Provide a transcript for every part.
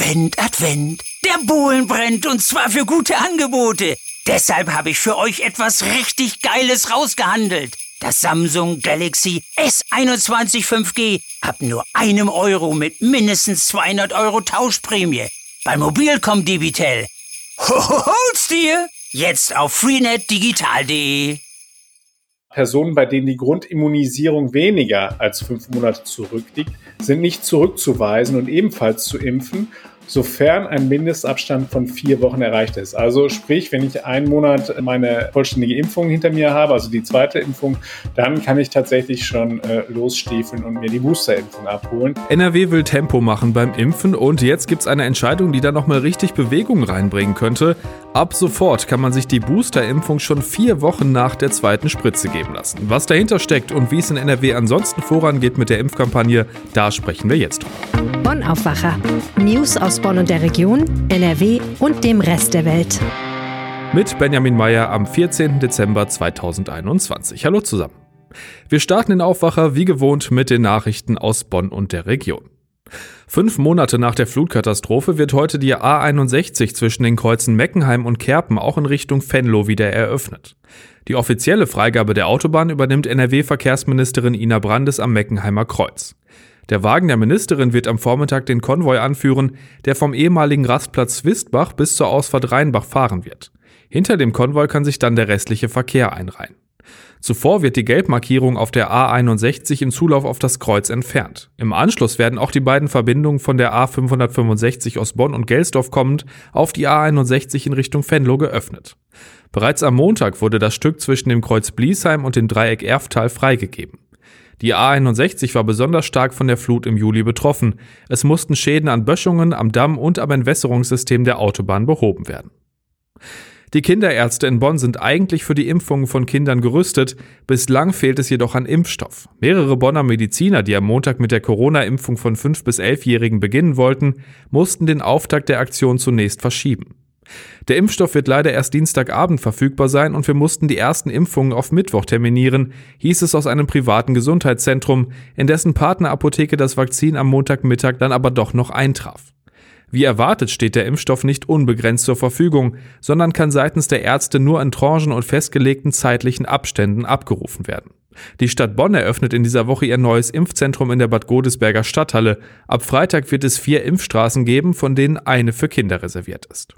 Advent, Advent. Der Bohlen brennt und zwar für gute Angebote. Deshalb habe ich für euch etwas richtig Geiles rausgehandelt. Das Samsung Galaxy S21 5G ab nur einem Euro mit mindestens 200 Euro Tauschprämie. Bei Mobilcom Debitel. Hol's dir! Jetzt auf freenetdigital.de. Personen, bei denen die Grundimmunisierung weniger als fünf Monate zurückliegt, sind nicht zurückzuweisen und ebenfalls zu impfen sofern ein Mindestabstand von vier Wochen erreicht ist. Also sprich, wenn ich einen Monat meine vollständige Impfung hinter mir habe, also die zweite Impfung, dann kann ich tatsächlich schon äh, losstiefeln und mir die Boosterimpfung abholen. NRW will Tempo machen beim Impfen und jetzt gibt es eine Entscheidung, die da nochmal richtig Bewegung reinbringen könnte. Ab sofort kann man sich die Boosterimpfung schon vier Wochen nach der zweiten Spritze geben lassen. Was dahinter steckt und wie es in NRW ansonsten vorangeht mit der Impfkampagne, da sprechen wir jetzt drüber. Bonn Aufwacher. News aus Bonn und der Region, NRW und dem Rest der Welt. Mit Benjamin Meyer am 14. Dezember 2021. Hallo zusammen. Wir starten den Aufwacher wie gewohnt mit den Nachrichten aus Bonn und der Region. Fünf Monate nach der Flutkatastrophe wird heute die A61 zwischen den Kreuzen Meckenheim und Kerpen auch in Richtung Venlo wieder eröffnet. Die offizielle Freigabe der Autobahn übernimmt NRW-Verkehrsministerin Ina Brandes am Meckenheimer Kreuz. Der Wagen der Ministerin wird am Vormittag den Konvoi anführen, der vom ehemaligen Rastplatz Wistbach bis zur Ausfahrt Rheinbach fahren wird. Hinter dem Konvoi kann sich dann der restliche Verkehr einreihen. Zuvor wird die Gelbmarkierung auf der A61 im Zulauf auf das Kreuz entfernt. Im Anschluss werden auch die beiden Verbindungen von der A565 aus Bonn und Gelsdorf kommend auf die A61 in Richtung Venlo geöffnet. Bereits am Montag wurde das Stück zwischen dem Kreuz Bliesheim und dem Dreieck Erftal freigegeben. Die A61 war besonders stark von der Flut im Juli betroffen. Es mussten Schäden an Böschungen, am Damm und am Entwässerungssystem der Autobahn behoben werden. Die Kinderärzte in Bonn sind eigentlich für die Impfungen von Kindern gerüstet, bislang fehlt es jedoch an Impfstoff. Mehrere Bonner Mediziner, die am Montag mit der Corona-Impfung von 5- bis 11-Jährigen beginnen wollten, mussten den Auftakt der Aktion zunächst verschieben. Der Impfstoff wird leider erst Dienstagabend verfügbar sein und wir mussten die ersten Impfungen auf Mittwoch terminieren, hieß es aus einem privaten Gesundheitszentrum, in dessen Partnerapotheke das Vakzin am Montagmittag dann aber doch noch eintraf. Wie erwartet steht der Impfstoff nicht unbegrenzt zur Verfügung, sondern kann seitens der Ärzte nur in Tranchen und festgelegten zeitlichen Abständen abgerufen werden. Die Stadt Bonn eröffnet in dieser Woche ihr neues Impfzentrum in der Bad Godesberger Stadthalle. Ab Freitag wird es vier Impfstraßen geben, von denen eine für Kinder reserviert ist.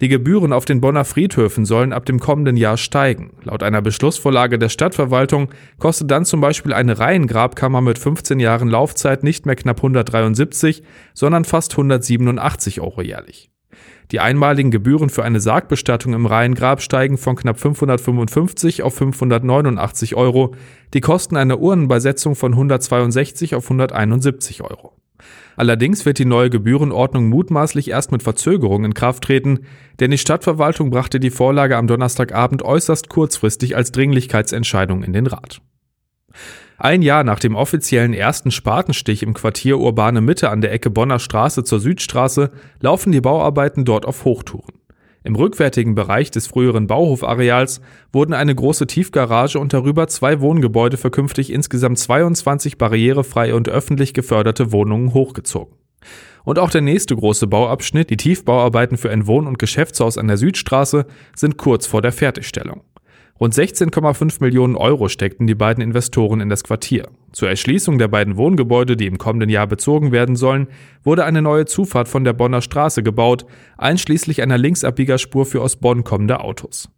Die Gebühren auf den Bonner Friedhöfen sollen ab dem kommenden Jahr steigen. Laut einer Beschlussvorlage der Stadtverwaltung kostet dann zum Beispiel eine Reihengrabkammer mit 15 Jahren Laufzeit nicht mehr knapp 173, sondern fast 187 Euro jährlich. Die einmaligen Gebühren für eine Sargbestattung im Reihengrab steigen von knapp 555 auf 589 Euro, die Kosten einer Urnenbeisetzung von 162 auf 171 Euro. Allerdings wird die neue Gebührenordnung mutmaßlich erst mit Verzögerung in Kraft treten, denn die Stadtverwaltung brachte die Vorlage am Donnerstagabend äußerst kurzfristig als Dringlichkeitsentscheidung in den Rat. Ein Jahr nach dem offiziellen ersten Spatenstich im Quartier Urbane Mitte an der Ecke Bonner Straße zur Südstraße laufen die Bauarbeiten dort auf Hochtouren. Im rückwärtigen Bereich des früheren Bauhofareals wurden eine große Tiefgarage und darüber zwei Wohngebäude für künftig insgesamt 22 barrierefreie und öffentlich geförderte Wohnungen hochgezogen. Und auch der nächste große Bauabschnitt, die Tiefbauarbeiten für ein Wohn- und Geschäftshaus an der Südstraße, sind kurz vor der Fertigstellung. Rund 16,5 Millionen Euro steckten die beiden Investoren in das Quartier. Zur Erschließung der beiden Wohngebäude, die im kommenden Jahr bezogen werden sollen, wurde eine neue Zufahrt von der Bonner Straße gebaut, einschließlich einer Linksabbiegerspur für aus Bonn kommende Autos.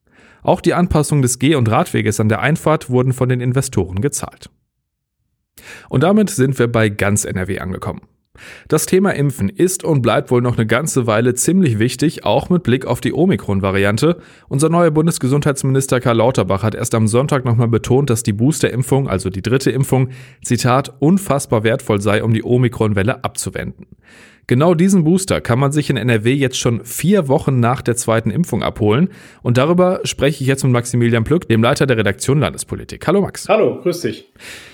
Auch die Anpassung des Geh- und Radweges an der Einfahrt wurden von den Investoren gezahlt. Und damit sind wir bei ganz NRW angekommen. Das Thema Impfen ist und bleibt wohl noch eine ganze Weile ziemlich wichtig, auch mit Blick auf die Omikron-Variante. Unser neuer Bundesgesundheitsminister Karl Lauterbach hat erst am Sonntag nochmal betont, dass die Boosterimpfung, also die dritte Impfung, Zitat, unfassbar wertvoll sei, um die Omikron-Welle abzuwenden. Genau diesen Booster kann man sich in NRW jetzt schon vier Wochen nach der zweiten Impfung abholen. Und darüber spreche ich jetzt mit Maximilian Plück, dem Leiter der Redaktion Landespolitik. Hallo Max. Hallo, grüß dich.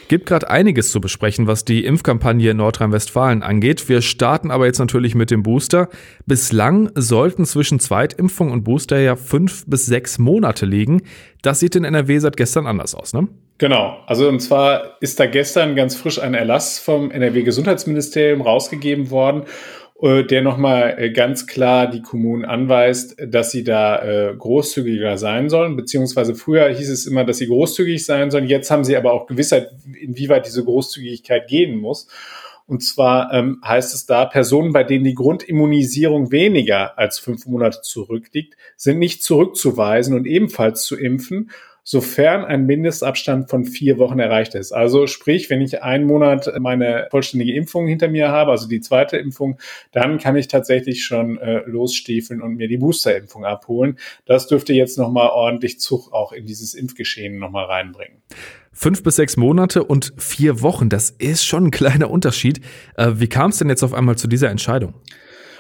Gibt gerade einiges zu besprechen, was die Impfkampagne in Nordrhein-Westfalen angeht. Wir starten aber jetzt natürlich mit dem Booster. Bislang sollten zwischen Zweitimpfung und Booster ja fünf bis sechs Monate liegen. Das sieht in NRW seit gestern anders aus, ne? Genau, also und zwar ist da gestern ganz frisch ein Erlass vom NRW-Gesundheitsministerium rausgegeben worden äh, der nochmal äh, ganz klar die Kommunen anweist, dass sie da äh, großzügiger sein sollen, beziehungsweise früher hieß es immer, dass sie großzügig sein sollen. Jetzt haben sie aber auch Gewissheit, inwieweit diese Großzügigkeit gehen muss. Und zwar ähm, heißt es da, Personen, bei denen die Grundimmunisierung weniger als fünf Monate zurückliegt, sind nicht zurückzuweisen und ebenfalls zu impfen sofern ein Mindestabstand von vier Wochen erreicht ist. Also sprich, wenn ich einen Monat meine vollständige Impfung hinter mir habe, also die zweite Impfung, dann kann ich tatsächlich schon äh, losstiefeln und mir die Boosterimpfung abholen. Das dürfte jetzt nochmal ordentlich Zug auch in dieses Impfgeschehen nochmal reinbringen. Fünf bis sechs Monate und vier Wochen, das ist schon ein kleiner Unterschied. Äh, wie kam es denn jetzt auf einmal zu dieser Entscheidung?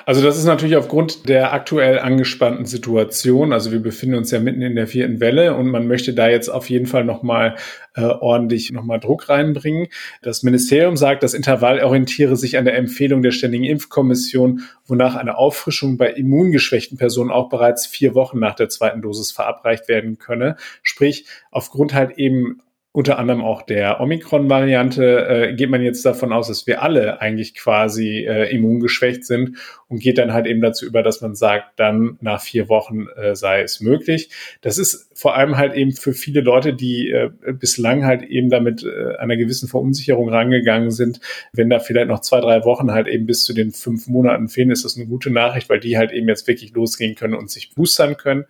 Also das ist natürlich aufgrund der aktuell angespannten Situation. Also wir befinden uns ja mitten in der vierten Welle und man möchte da jetzt auf jeden Fall nochmal äh, ordentlich nochmal Druck reinbringen. Das Ministerium sagt, das Intervall orientiere sich an der Empfehlung der Ständigen Impfkommission, wonach eine Auffrischung bei immungeschwächten Personen auch bereits vier Wochen nach der zweiten Dosis verabreicht werden könne. Sprich, aufgrund halt eben unter anderem auch der Omikron-Variante, äh, geht man jetzt davon aus, dass wir alle eigentlich quasi äh, immungeschwächt sind und geht dann halt eben dazu über, dass man sagt, dann nach vier Wochen äh, sei es möglich. Das ist vor allem halt eben für viele Leute, die äh, bislang halt eben damit äh, einer gewissen Verunsicherung rangegangen sind. Wenn da vielleicht noch zwei, drei Wochen halt eben bis zu den fünf Monaten fehlen, ist das eine gute Nachricht, weil die halt eben jetzt wirklich losgehen können und sich boostern können.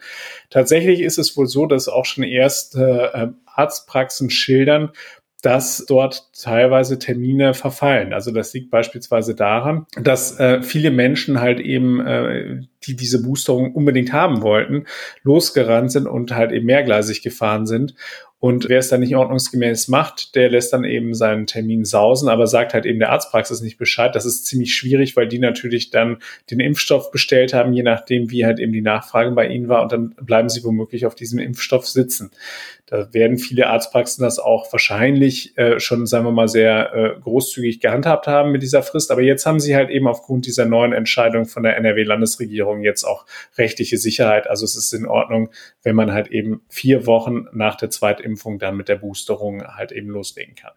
Tatsächlich ist es wohl so, dass auch schon erst äh, Arztpraxen schildern, dass dort teilweise Termine verfallen. Also das liegt beispielsweise daran, dass äh, viele Menschen halt eben, äh, die diese Boosterung unbedingt haben wollten, losgerannt sind und halt eben mehrgleisig gefahren sind und wer es dann nicht ordnungsgemäß macht, der lässt dann eben seinen Termin sausen, aber sagt halt eben der Arztpraxis nicht Bescheid. Das ist ziemlich schwierig, weil die natürlich dann den Impfstoff bestellt haben, je nachdem, wie halt eben die Nachfrage bei ihnen war. Und dann bleiben sie womöglich auf diesem Impfstoff sitzen. Da werden viele Arztpraxen das auch wahrscheinlich äh, schon, sagen wir mal, sehr äh, großzügig gehandhabt haben mit dieser Frist. Aber jetzt haben sie halt eben aufgrund dieser neuen Entscheidung von der NRW-Landesregierung jetzt auch rechtliche Sicherheit. Also es ist in Ordnung, wenn man halt eben vier Wochen nach der zweiten Impfung dann mit der Boosterung halt eben loslegen kann.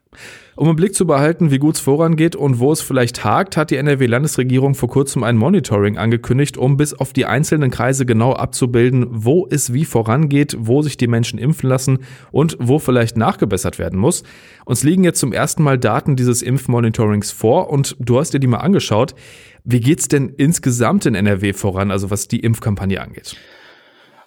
Um im Blick zu behalten, wie gut es vorangeht und wo es vielleicht hakt, hat die NRW-Landesregierung vor kurzem ein Monitoring angekündigt, um bis auf die einzelnen Kreise genau abzubilden, wo es wie vorangeht, wo sich die Menschen impfen lassen und wo vielleicht nachgebessert werden muss. Uns liegen jetzt zum ersten Mal Daten dieses Impfmonitorings vor und du hast dir die mal angeschaut. Wie geht's denn insgesamt in NRW voran, also was die Impfkampagne angeht?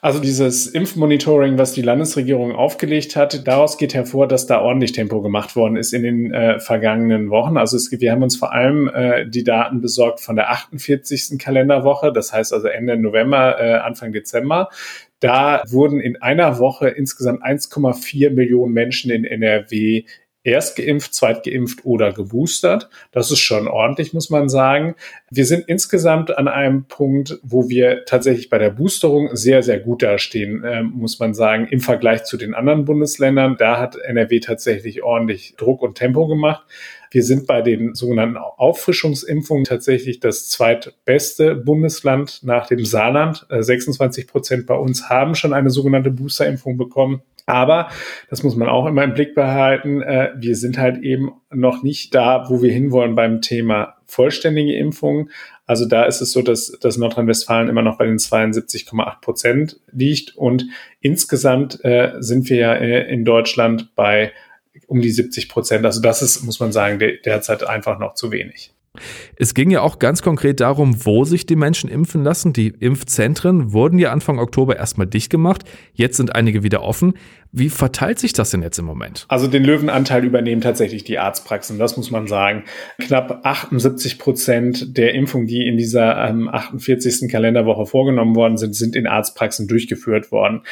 Also dieses Impfmonitoring, was die Landesregierung aufgelegt hat, daraus geht hervor, dass da ordentlich Tempo gemacht worden ist in den äh, vergangenen Wochen. Also es, wir haben uns vor allem äh, die Daten besorgt von der 48. Kalenderwoche, das heißt also Ende November, äh, Anfang Dezember. Da wurden in einer Woche insgesamt 1,4 Millionen Menschen in NRW erst geimpft, zweit geimpft oder geboostert. Das ist schon ordentlich, muss man sagen. Wir sind insgesamt an einem Punkt, wo wir tatsächlich bei der Boosterung sehr, sehr gut dastehen, äh, muss man sagen, im Vergleich zu den anderen Bundesländern. Da hat NRW tatsächlich ordentlich Druck und Tempo gemacht. Wir sind bei den sogenannten Auffrischungsimpfungen tatsächlich das zweitbeste Bundesland nach dem Saarland. 26 äh, Prozent bei uns haben schon eine sogenannte Boosterimpfung bekommen. Aber, das muss man auch immer im Blick behalten, äh, wir sind halt eben noch nicht da, wo wir hinwollen beim Thema vollständige Impfungen. Also da ist es so, dass, dass Nordrhein-Westfalen immer noch bei den 72,8 Prozent liegt. Und insgesamt äh, sind wir ja äh, in Deutschland bei um die 70 Prozent. Also das ist, muss man sagen, derzeit einfach noch zu wenig. Es ging ja auch ganz konkret darum, wo sich die Menschen impfen lassen. Die Impfzentren wurden ja Anfang Oktober erstmal dicht gemacht. Jetzt sind einige wieder offen. Wie verteilt sich das denn jetzt im Moment? Also den Löwenanteil übernehmen tatsächlich die Arztpraxen, das muss man sagen. Knapp 78 Prozent der Impfungen, die in dieser ähm, 48. Kalenderwoche vorgenommen worden sind, sind in Arztpraxen durchgeführt worden.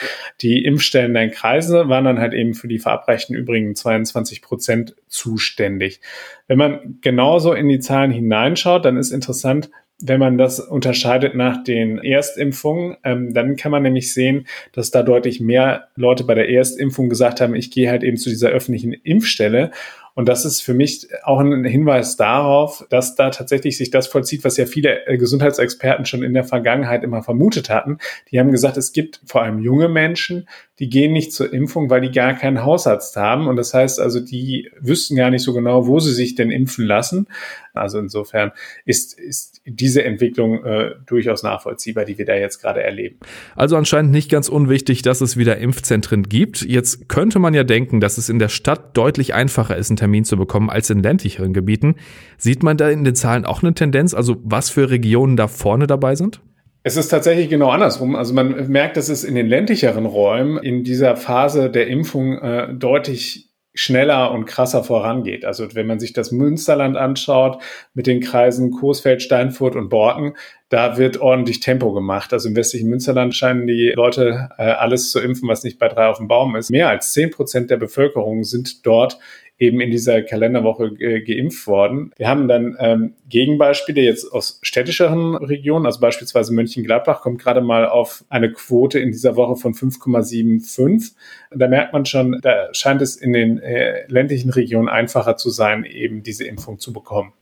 Die Impfstellen in Kreise waren dann halt eben für die verabreichten übrigen 22 Prozent zuständig. Wenn man genauso in die Zahlen hineinschaut, dann ist interessant, wenn man das unterscheidet nach den Erstimpfungen, ähm, dann kann man nämlich sehen, dass da deutlich mehr Leute bei der Erstimpfung gesagt haben, ich gehe halt eben zu dieser öffentlichen Impfstelle. Und das ist für mich auch ein Hinweis darauf, dass da tatsächlich sich das vollzieht, was ja viele äh, Gesundheitsexperten schon in der Vergangenheit immer vermutet hatten. Die haben gesagt, es gibt vor allem junge Menschen, die gehen nicht zur Impfung, weil die gar keinen Hausarzt haben. Und das heißt also, die wüssten gar nicht so genau, wo sie sich denn impfen lassen. Also insofern ist, ist diese Entwicklung äh, durchaus nachvollziehbar, die wir da jetzt gerade erleben. Also anscheinend nicht ganz unwichtig, dass es wieder Impfzentren gibt. Jetzt könnte man ja denken, dass es in der Stadt deutlich einfacher ist, einen Termin zu bekommen als in ländlicheren Gebieten. Sieht man da in den Zahlen auch eine Tendenz, also was für Regionen da vorne dabei sind? Es ist tatsächlich genau andersrum. Also man merkt, dass es in den ländlicheren Räumen in dieser Phase der Impfung äh, deutlich schneller und krasser vorangeht. Also wenn man sich das Münsterland anschaut mit den Kreisen Coesfeld, Steinfurt und Borken, da wird ordentlich Tempo gemacht. Also im westlichen Münsterland scheinen die Leute äh, alles zu impfen, was nicht bei drei auf dem Baum ist. Mehr als zehn Prozent der Bevölkerung sind dort eben in dieser Kalenderwoche äh, geimpft worden. Wir haben dann ähm, Gegenbeispiele jetzt aus städtischeren Regionen, also beispielsweise Mönchengladbach kommt gerade mal auf eine Quote in dieser Woche von 5,75. Da merkt man schon, da scheint es in den äh, ländlichen Regionen einfacher zu sein, eben diese Impfung zu bekommen.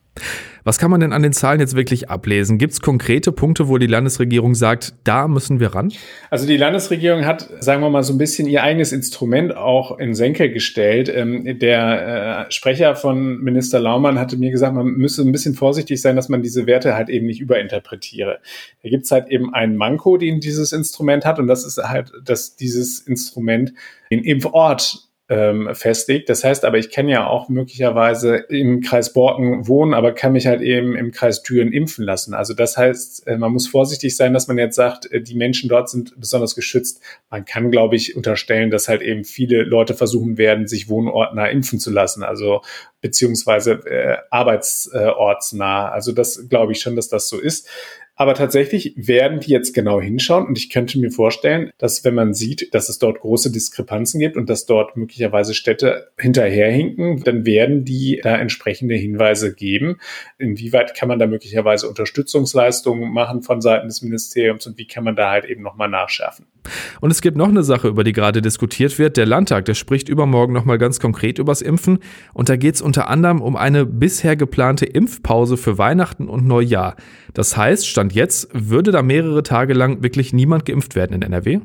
Was kann man denn an den Zahlen jetzt wirklich ablesen? Gibt es konkrete Punkte, wo die Landesregierung sagt, da müssen wir ran? Also die Landesregierung hat, sagen wir mal, so ein bisschen ihr eigenes Instrument auch in Senke gestellt. Ähm, der äh, Sprecher von Minister Laumann hatte mir gesagt, man müsse ein bisschen vorsichtig sein, dass man diese Werte halt eben nicht überinterpretiere. Da gibt es halt eben einen Manko, den dieses Instrument hat und das ist halt, dass dieses Instrument den Impfort ähm, festlegt. Das heißt aber, ich kann ja auch möglicherweise im Kreis Borken wohnen, aber kann mich halt eben im Kreis Düren impfen lassen. Also das heißt, äh, man muss vorsichtig sein, dass man jetzt sagt, äh, die Menschen dort sind besonders geschützt. Man kann, glaube ich, unterstellen, dass halt eben viele Leute versuchen werden, sich wohnortnah impfen zu lassen. Also beziehungsweise äh, arbeitsortsnah. Also das glaube ich schon, dass das so ist. Aber tatsächlich werden die jetzt genau hinschauen und ich könnte mir vorstellen, dass wenn man sieht, dass es dort große Diskrepanzen gibt und dass dort möglicherweise Städte hinterherhinken, dann werden die da entsprechende Hinweise geben. Inwieweit kann man da möglicherweise Unterstützungsleistungen machen von Seiten des Ministeriums und wie kann man da halt eben nochmal nachschärfen? Und es gibt noch eine Sache, über die gerade diskutiert wird. Der Landtag, der spricht übermorgen nochmal ganz konkret übers Impfen. Und da geht es unter anderem um eine bisher geplante Impfpause für Weihnachten und Neujahr. Das heißt, Stand jetzt würde da mehrere Tage lang wirklich niemand geimpft werden in NRW?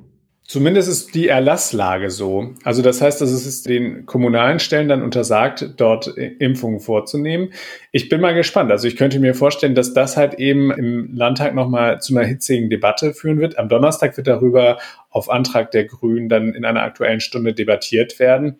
Zumindest ist die Erlasslage so. Also das heißt, dass es den kommunalen Stellen dann untersagt, dort Impfungen vorzunehmen. Ich bin mal gespannt. Also ich könnte mir vorstellen, dass das halt eben im Landtag nochmal zu einer hitzigen Debatte führen wird. Am Donnerstag wird darüber auf Antrag der Grünen dann in einer aktuellen Stunde debattiert werden.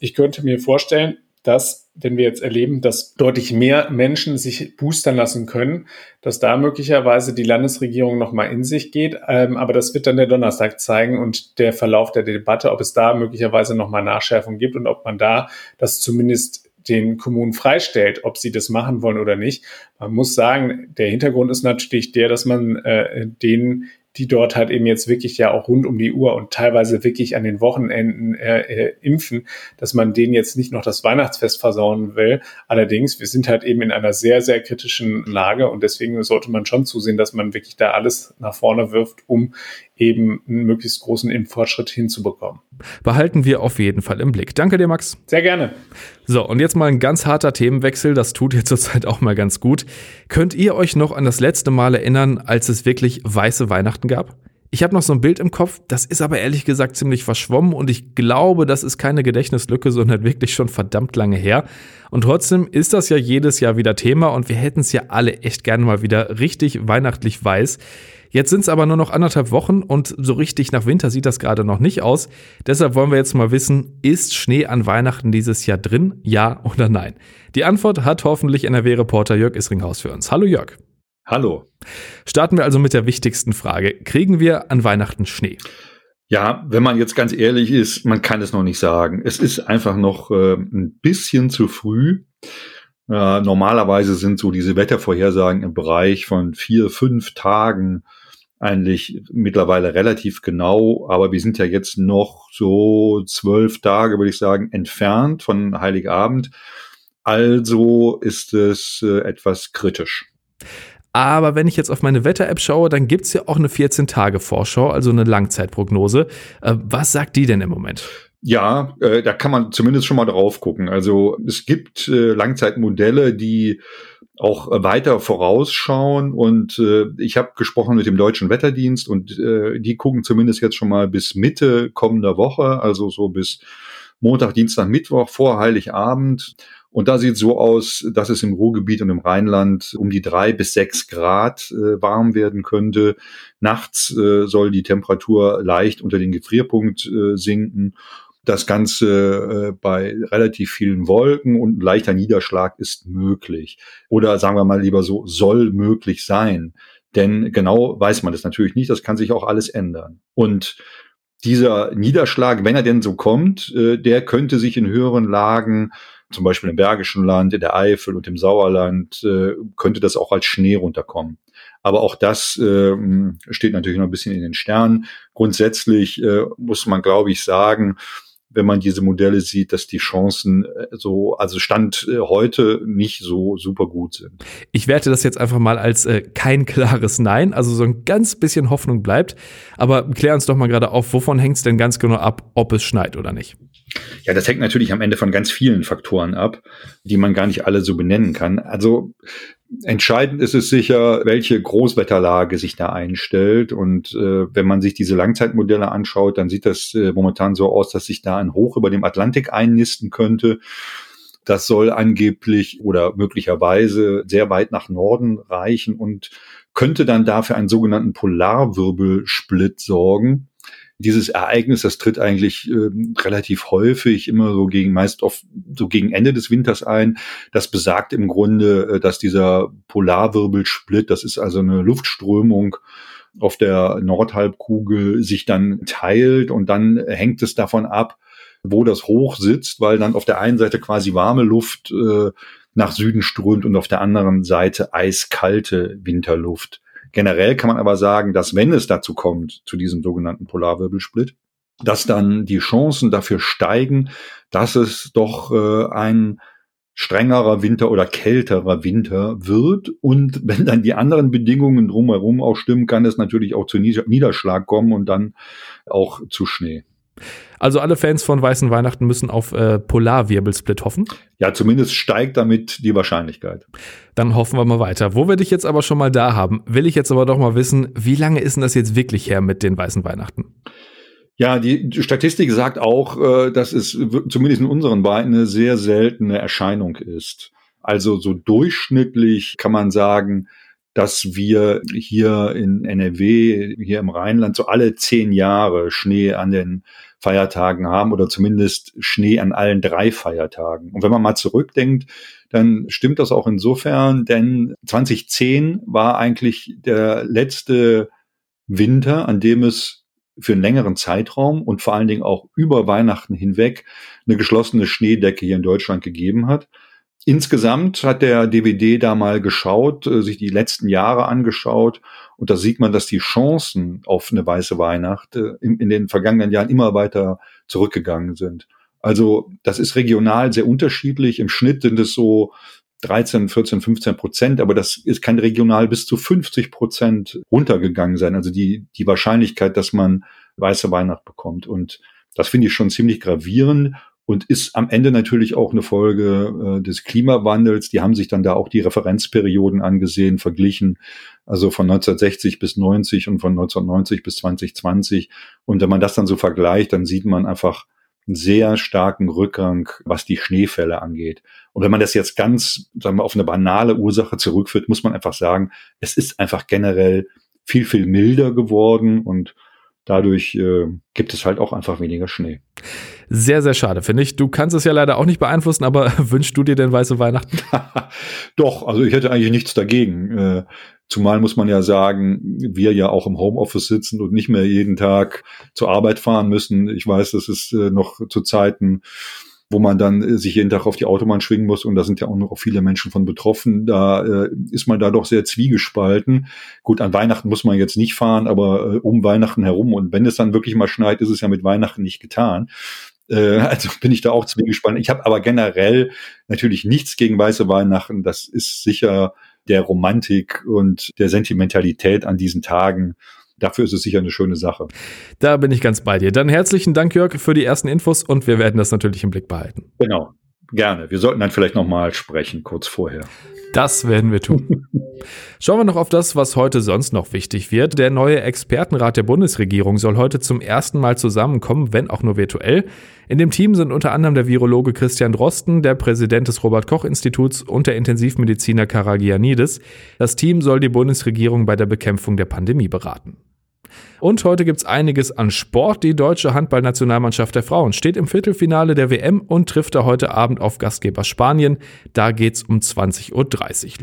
Ich könnte mir vorstellen, dass, wenn wir jetzt erleben, dass deutlich mehr Menschen sich boostern lassen können, dass da möglicherweise die Landesregierung nochmal in sich geht. Ähm, aber das wird dann der Donnerstag zeigen und der Verlauf der Debatte, ob es da möglicherweise nochmal Nachschärfung gibt und ob man da das zumindest den Kommunen freistellt, ob sie das machen wollen oder nicht. Man muss sagen, der Hintergrund ist natürlich der, dass man äh, den die dort halt eben jetzt wirklich ja auch rund um die Uhr und teilweise wirklich an den Wochenenden äh, äh, impfen, dass man denen jetzt nicht noch das Weihnachtsfest versauen will. Allerdings, wir sind halt eben in einer sehr, sehr kritischen Lage und deswegen sollte man schon zusehen, dass man wirklich da alles nach vorne wirft, um eben einen möglichst großen Impffortschritt hinzubekommen. Behalten wir auf jeden Fall im Blick. Danke dir, Max. Sehr gerne. So, und jetzt mal ein ganz harter Themenwechsel. Das tut ihr zurzeit auch mal ganz gut. Könnt ihr euch noch an das letzte Mal erinnern, als es wirklich weiße Weihnachten gab? Ich habe noch so ein Bild im Kopf, das ist aber ehrlich gesagt ziemlich verschwommen und ich glaube, das ist keine Gedächtnislücke, sondern wirklich schon verdammt lange her. Und trotzdem ist das ja jedes Jahr wieder Thema und wir hätten es ja alle echt gerne mal wieder richtig weihnachtlich weiß. Jetzt sind es aber nur noch anderthalb Wochen und so richtig nach Winter sieht das gerade noch nicht aus. Deshalb wollen wir jetzt mal wissen, ist Schnee an Weihnachten dieses Jahr drin? Ja oder nein? Die Antwort hat hoffentlich NRW-Reporter Jörg Isringhaus für uns. Hallo Jörg. Hallo. Starten wir also mit der wichtigsten Frage. Kriegen wir an Weihnachten Schnee? Ja, wenn man jetzt ganz ehrlich ist, man kann es noch nicht sagen. Es ist einfach noch äh, ein bisschen zu früh. Äh, normalerweise sind so diese Wettervorhersagen im Bereich von vier, fünf Tagen eigentlich mittlerweile relativ genau, aber wir sind ja jetzt noch so zwölf Tage, würde ich sagen, entfernt von Heiligabend. Also ist es äh, etwas kritisch. Aber wenn ich jetzt auf meine Wetter-App schaue, dann gibt's ja auch eine 14-Tage-Vorschau, also eine Langzeitprognose. Äh, was sagt die denn im Moment? Ja, äh, da kann man zumindest schon mal drauf gucken. Also es gibt äh, Langzeitmodelle, die auch weiter vorausschauen. Und äh, ich habe gesprochen mit dem deutschen Wetterdienst und äh, die gucken zumindest jetzt schon mal bis Mitte kommender Woche, also so bis Montag, Dienstag, Mittwoch vor Heiligabend. Und da sieht so aus, dass es im Ruhrgebiet und im Rheinland um die drei bis sechs Grad äh, warm werden könnte. Nachts äh, soll die Temperatur leicht unter den Gefrierpunkt äh, sinken. Das Ganze äh, bei relativ vielen Wolken und leichter Niederschlag ist möglich. Oder sagen wir mal lieber so, soll möglich sein. Denn genau weiß man das natürlich nicht. Das kann sich auch alles ändern. Und dieser Niederschlag, wenn er denn so kommt, äh, der könnte sich in höheren Lagen zum Beispiel im Bergischen Land, in der Eifel und im Sauerland, äh, könnte das auch als Schnee runterkommen. Aber auch das äh, steht natürlich noch ein bisschen in den Sternen. Grundsätzlich äh, muss man, glaube ich, sagen, wenn man diese Modelle sieht, dass die Chancen äh, so, also Stand äh, heute nicht so super gut sind. Ich werte das jetzt einfach mal als äh, kein klares Nein, also so ein ganz bisschen Hoffnung bleibt. Aber klär uns doch mal gerade auf, wovon hängt es denn ganz genau ab, ob es schneit oder nicht? Ja, das hängt natürlich am Ende von ganz vielen Faktoren ab, die man gar nicht alle so benennen kann. Also Entscheidend ist es sicher, welche Großwetterlage sich da einstellt. Und äh, wenn man sich diese Langzeitmodelle anschaut, dann sieht das äh, momentan so aus, dass sich da ein Hoch über dem Atlantik einnisten könnte. Das soll angeblich oder möglicherweise sehr weit nach Norden reichen und könnte dann dafür einen sogenannten Polarwirbelsplit sorgen dieses Ereignis, das tritt eigentlich äh, relativ häufig immer so gegen, meist oft so gegen Ende des Winters ein. Das besagt im Grunde, äh, dass dieser Polarwirbelsplit, das ist also eine Luftströmung, auf der Nordhalbkugel sich dann teilt und dann hängt es davon ab, wo das Hoch sitzt, weil dann auf der einen Seite quasi warme Luft äh, nach Süden strömt und auf der anderen Seite eiskalte Winterluft. Generell kann man aber sagen, dass wenn es dazu kommt, zu diesem sogenannten Polarwirbelsplit, dass dann die Chancen dafür steigen, dass es doch äh, ein strengerer Winter oder kälterer Winter wird. Und wenn dann die anderen Bedingungen drumherum auch stimmen, kann es natürlich auch zu Niederschlag kommen und dann auch zu Schnee. Also alle Fans von Weißen Weihnachten müssen auf äh, Polarwirbelsplit hoffen. Ja, zumindest steigt damit die Wahrscheinlichkeit. Dann hoffen wir mal weiter. Wo wir dich jetzt aber schon mal da haben, will ich jetzt aber doch mal wissen, wie lange ist denn das jetzt wirklich her mit den Weißen Weihnachten? Ja, die Statistik sagt auch, äh, dass es zumindest in unseren Weiten eine sehr seltene Erscheinung ist. Also so durchschnittlich kann man sagen, dass wir hier in NRW, hier im Rheinland, so alle zehn Jahre Schnee an den Feiertagen haben oder zumindest Schnee an allen drei Feiertagen. Und wenn man mal zurückdenkt, dann stimmt das auch insofern, denn 2010 war eigentlich der letzte Winter, an dem es für einen längeren Zeitraum und vor allen Dingen auch über Weihnachten hinweg eine geschlossene Schneedecke hier in Deutschland gegeben hat. Insgesamt hat der DVD da mal geschaut, äh, sich die letzten Jahre angeschaut und da sieht man, dass die Chancen auf eine weiße Weihnacht äh, in, den vergangenen Jahren immer weiter zurückgegangen sind. Also das ist regional sehr unterschiedlich. Im Schnitt sind es so 13, 14, 15 Prozent, aber das ist, kann regional bis zu 50 Prozent runtergegangen sein. Also die, die Wahrscheinlichkeit, dass man weiße Weihnacht bekommt. Und das finde ich schon ziemlich gravierend und ist am Ende natürlich auch eine Folge äh, des Klimawandels. Die haben sich dann da auch die Referenzperioden angesehen, verglichen, also von 1960 bis 90 und von 1990 bis 2020. Und wenn man das dann so vergleicht, dann sieht man einfach einen sehr starken Rückgang, was die Schneefälle angeht. Und wenn man das jetzt ganz, sagen wir, auf eine banale Ursache zurückführt, muss man einfach sagen, es ist einfach generell viel, viel milder geworden und dadurch äh, gibt es halt auch einfach weniger Schnee. Sehr, sehr schade, finde ich. Du kannst es ja leider auch nicht beeinflussen, aber wünschst du dir denn weiße Weihnachten? Doch, also ich hätte eigentlich nichts dagegen. Äh, zumal muss man ja sagen, wir ja auch im Homeoffice sitzen und nicht mehr jeden Tag zur Arbeit fahren müssen. Ich weiß, das ist äh, noch zu Zeiten wo man dann äh, sich jeden Tag auf die Autobahn schwingen muss und da sind ja auch noch viele Menschen von betroffen. Da ist man da doch sehr zwiegespalten. Gut, an Weihnachten muss man jetzt nicht fahren, aber um Weihnachten herum und wenn es dann wirklich mal schneit, ist es ja mit Weihnachten nicht getan. Äh, also bin ich da auch zwiegespalten. Ich habe aber generell natürlich nichts gegen weiße Weihnachten. Das ist sicher der Romantik und der Sentimentalität an diesen Tagen dafür ist es sicher eine schöne Sache. Da bin ich ganz bei dir. Dann herzlichen Dank, Jörg, für die ersten Infos und wir werden das natürlich im Blick behalten. Genau. Gerne. Wir sollten dann vielleicht nochmal sprechen, kurz vorher. Das werden wir tun. Schauen wir noch auf das, was heute sonst noch wichtig wird. Der neue Expertenrat der Bundesregierung soll heute zum ersten Mal zusammenkommen, wenn auch nur virtuell. In dem Team sind unter anderem der Virologe Christian Drosten, der Präsident des Robert Koch Instituts und der Intensivmediziner Karagianidis. Das Team soll die Bundesregierung bei der Bekämpfung der Pandemie beraten. Und heute gibt's einiges an Sport. Die deutsche Handballnationalmannschaft der Frauen steht im Viertelfinale der WM und trifft da heute Abend auf Gastgeber Spanien. Da geht's um 20.30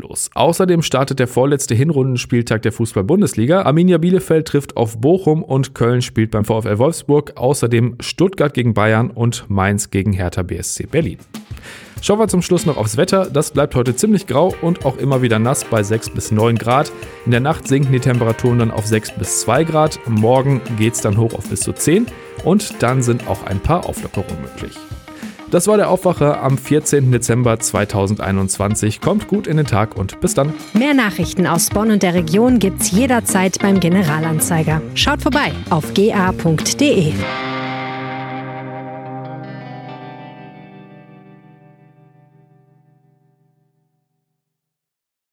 Uhr los. Außerdem startet der vorletzte Hinrundenspieltag der Fußball-Bundesliga. Arminia Bielefeld trifft auf Bochum und Köln spielt beim VfL Wolfsburg. Außerdem Stuttgart gegen Bayern und Mainz gegen Hertha BSC Berlin. Schauen wir zum Schluss noch aufs Wetter. Das bleibt heute ziemlich grau und auch immer wieder nass bei 6 bis 9 Grad. In der Nacht sinken die Temperaturen dann auf 6 bis 2 Grad. Morgen geht es dann hoch auf bis zu 10 und dann sind auch ein paar Auflockerungen möglich. Das war der Aufwacher am 14. Dezember 2021. Kommt gut in den Tag und bis dann. Mehr Nachrichten aus Bonn und der Region gibt's jederzeit beim Generalanzeiger. Schaut vorbei auf ga.de.